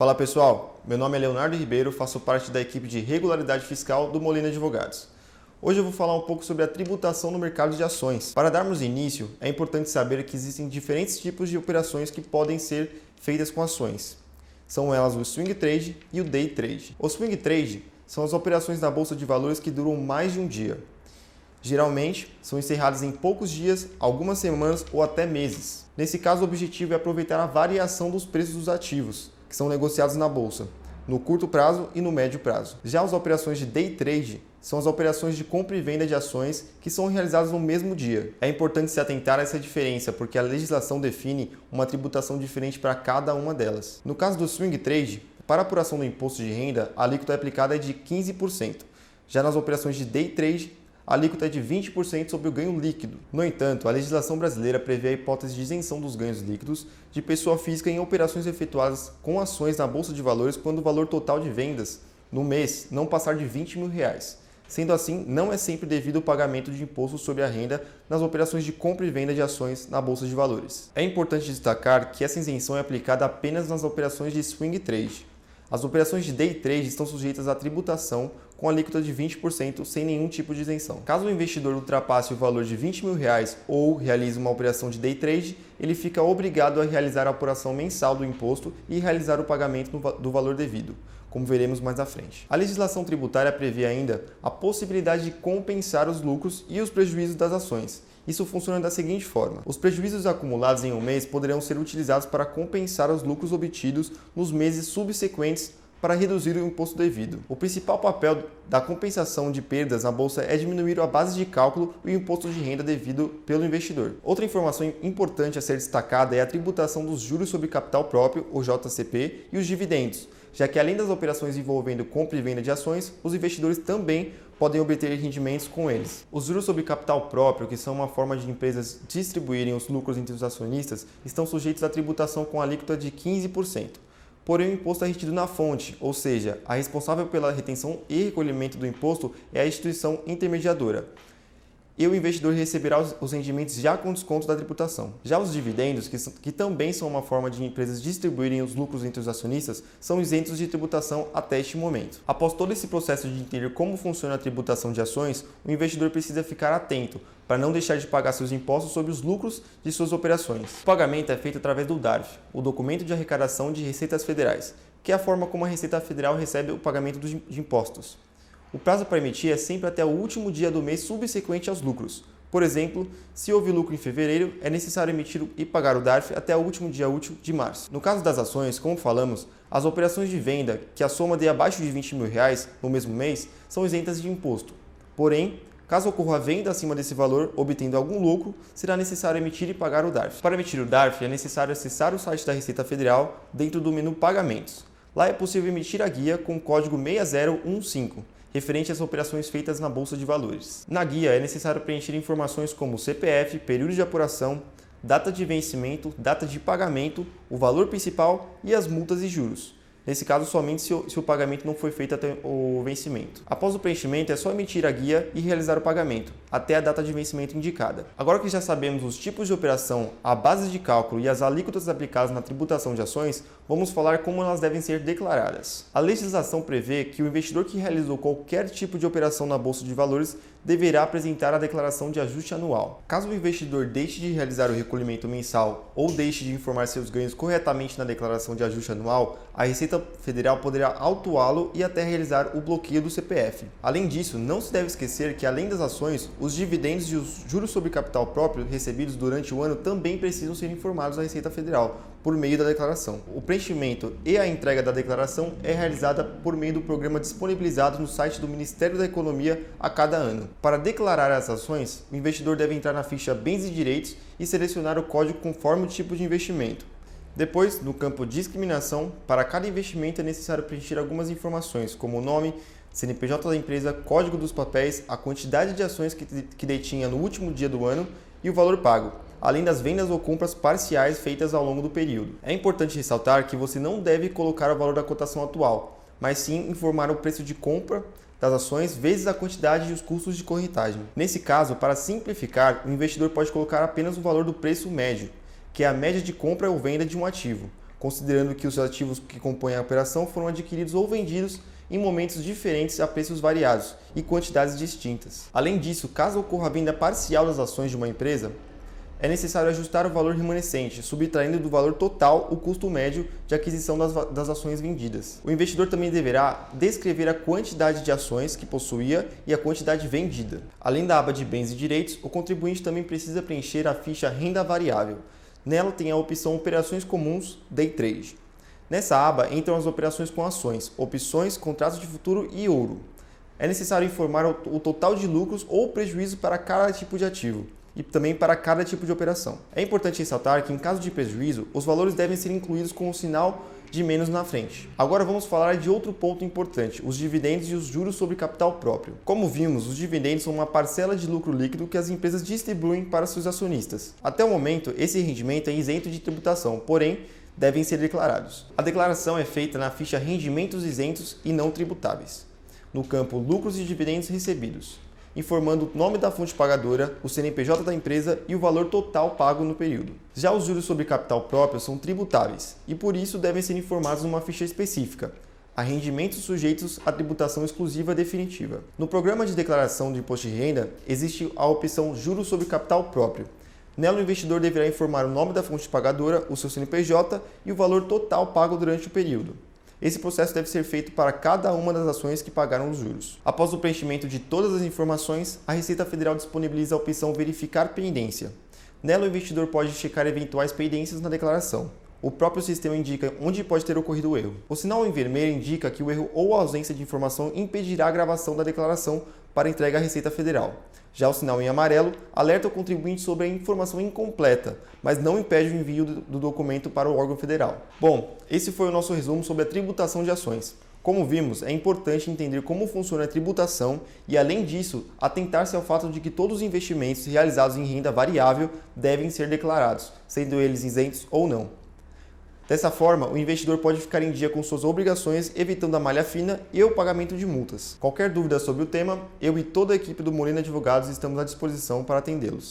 Fala pessoal, meu nome é Leonardo Ribeiro, faço parte da equipe de regularidade fiscal do Molina Advogados. Hoje eu vou falar um pouco sobre a tributação no mercado de ações. Para darmos início, é importante saber que existem diferentes tipos de operações que podem ser feitas com ações. São elas o swing trade e o day trade. O swing trade são as operações na bolsa de valores que duram mais de um dia. Geralmente, são encerradas em poucos dias, algumas semanas ou até meses. Nesse caso, o objetivo é aproveitar a variação dos preços dos ativos, que são negociados na bolsa, no curto prazo e no médio prazo. Já as operações de day trade são as operações de compra e venda de ações que são realizadas no mesmo dia. É importante se atentar a essa diferença, porque a legislação define uma tributação diferente para cada uma delas. No caso do swing trade, para apuração do imposto de renda, a alíquota aplicada é de 15%. Já nas operações de day trade, alíquota é de 20% sobre o ganho líquido. No entanto, a legislação brasileira prevê a hipótese de isenção dos ganhos líquidos de pessoa física em operações efetuadas com ações na Bolsa de Valores quando o valor total de vendas no mês não passar de 20 mil reais. Sendo assim, não é sempre devido o pagamento de imposto sobre a renda nas operações de compra e venda de ações na Bolsa de Valores. É importante destacar que essa isenção é aplicada apenas nas operações de swing trade. As operações de day trade estão sujeitas à tributação com alíquota de 20% sem nenhum tipo de isenção. Caso o investidor ultrapasse o valor de 20 mil reais ou realize uma operação de day trade, ele fica obrigado a realizar a apuração mensal do imposto e realizar o pagamento do valor devido, como veremos mais à frente. A legislação tributária prevê ainda a possibilidade de compensar os lucros e os prejuízos das ações, isso funciona da seguinte forma: os prejuízos acumulados em um mês poderão ser utilizados para compensar os lucros obtidos nos meses subsequentes para reduzir o imposto devido. O principal papel da compensação de perdas na bolsa é diminuir a base de cálculo e o imposto de renda devido pelo investidor. Outra informação importante a ser destacada é a tributação dos juros sobre capital próprio, o JCP, e os dividendos, já que além das operações envolvendo compra e venda de ações, os investidores também podem obter rendimentos com eles. Os juros sobre capital próprio, que são uma forma de empresas distribuírem os lucros entre os acionistas, estão sujeitos à tributação com alíquota de 15% porém o imposto é retido na fonte, ou seja, a responsável pela retenção e recolhimento do imposto é a instituição intermediadora. E o investidor receberá os rendimentos já com desconto da tributação. Já os dividendos, que, são, que também são uma forma de empresas distribuírem os lucros entre os acionistas, são isentos de tributação até este momento. Após todo esse processo de entender como funciona a tributação de ações, o investidor precisa ficar atento para não deixar de pagar seus impostos sobre os lucros de suas operações. O pagamento é feito através do DARF, o Documento de Arrecadação de Receitas Federais, que é a forma como a Receita Federal recebe o pagamento de impostos. O prazo para emitir é sempre até o último dia do mês subsequente aos lucros. Por exemplo, se houve lucro em fevereiro, é necessário emitir e pagar o DARF até o último dia útil de março. No caso das ações, como falamos, as operações de venda que a soma dê abaixo de 20 mil reais no mesmo mês são isentas de imposto. Porém, Caso ocorra a venda acima desse valor, obtendo algum lucro, será necessário emitir e pagar o DARF. Para emitir o DARF, é necessário acessar o site da Receita Federal dentro do menu Pagamentos. Lá é possível emitir a guia com o código 6015, referente às operações feitas na Bolsa de Valores. Na guia é necessário preencher informações como CPF, período de apuração, data de vencimento, data de pagamento, o valor principal e as multas e juros. Nesse caso, somente se o, se o, pagamento não foi feito até o vencimento. Após o preenchimento, é só emitir a guia e realizar o pagamento, até a data de vencimento indicada. Agora que já sabemos os tipos de operação, a base de cálculo e as alíquotas aplicadas na tributação de ações, vamos falar como elas devem ser declaradas. A legislação prevê que o investidor que realizou qualquer tipo de operação na Bolsa de Valores deverá apresentar a declaração de ajuste anual. Caso o investidor deixe de realizar o recolhimento mensal ou deixe de informar seus ganhos corretamente na declaração de ajuste anual, a Receita Federal poderá autuá-lo e até realizar o bloqueio do CPF. Além disso, não se deve esquecer que, além das ações, os dividendos e os juros sobre capital próprio recebidos durante o ano também precisam ser informados à Receita Federal por meio da declaração. O preenchimento e a entrega da declaração é realizada por meio do programa disponibilizado no site do Ministério da Economia a cada ano. Para declarar as ações, o investidor deve entrar na ficha Bens e Direitos e selecionar o código conforme o tipo de investimento. Depois, no campo Discriminação, para cada investimento é necessário preencher algumas informações, como o nome, CNPJ da empresa, código dos papéis, a quantidade de ações que, que detinha no último dia do ano e o valor pago, além das vendas ou compras parciais feitas ao longo do período. É importante ressaltar que você não deve colocar o valor da cotação atual, mas sim informar o preço de compra das ações vezes a quantidade e os custos de corretagem. Nesse caso, para simplificar, o investidor pode colocar apenas o valor do preço médio, que é a média de compra ou venda de um ativo. considerando que os ativos que compõem a operação foram adquiridos ou vendidos em momentos diferentes a preços variados e quantidades distintas. Além disso, caso ocorra a venda parcial das ações de uma empresa, é necessário ajustar o valor remanescente, subtraindo do valor total o custo médio de aquisição das, das, ações vendidas. O investidor também deverá descrever a quantidade de ações que possuía e a quantidade vendida. Além da aba de bens e direitos, o contribuinte também precisa preencher a ficha renda variável. Nela tem a opção Operações Comuns Day Trade. Nessa aba entram as operações com ações, opções, contratos de futuro e ouro. É necessário informar o total de lucros ou prejuízo para cada tipo de ativo e também para cada tipo de operação. É importante ressaltar que, em caso de prejuízo, os valores devem ser incluídos com o um sinal de menos na frente. Agora vamos falar de outro ponto importante, os dividendos e os juros sobre capital próprio. Como vimos, os dividendos são uma parcela de lucro líquido que as empresas distribuem para seus acionistas. Até o momento, esse rendimento é isento de tributação, porém, devem ser declarados. A declaração é feita na ficha Rendimentos Isentos e Não Tributáveis, no campo Lucros e Dividendos Recebidos informando o nome da fonte pagadora, o CNPJ da empresa e o valor total pago no período. Já os juros sobre capital próprio são tributáveis e por isso devem ser informados numa ficha específica, a rendimentos sujeitos à tributação exclusiva definitiva. No programa de declaração de imposto de renda, existe a opção Juros sobre capital próprio. Nela, o investidor deverá informar o nome da fonte pagadora, o seu CNPJ e o valor total pago durante o período. Esse processo deve ser feito para cada uma das ações que pagaram os juros. Após o preenchimento de todas as informações, a Receita Federal disponibiliza a opção Verificar pendência. Nela, o investidor pode checar eventuais pendências na declaração. O próprio sistema indica onde pode ter ocorrido o erro. O sinal em vermelho indica que o erro ou a ausência de informação impedirá a gravação da declaração para entrega à Receita Federal. Já o sinal em amarelo alerta o contribuinte sobre a informação incompleta, mas não impede o envio do documento para o órgão federal. Bom, esse foi o nosso resumo sobre a tributação de ações. Como vimos, é importante entender como funciona a tributação e, além disso, atentar-se ao fato de que todos os investimentos realizados em renda variável devem ser declarados, sendo eles isentos ou não. Dessa forma, o investidor pode ficar em dia com suas obrigações, evitando a malha fina e o pagamento de multas. Qualquer dúvida sobre o tema, eu e toda a equipe do Molina Advogados estamos à disposição para atendê-los.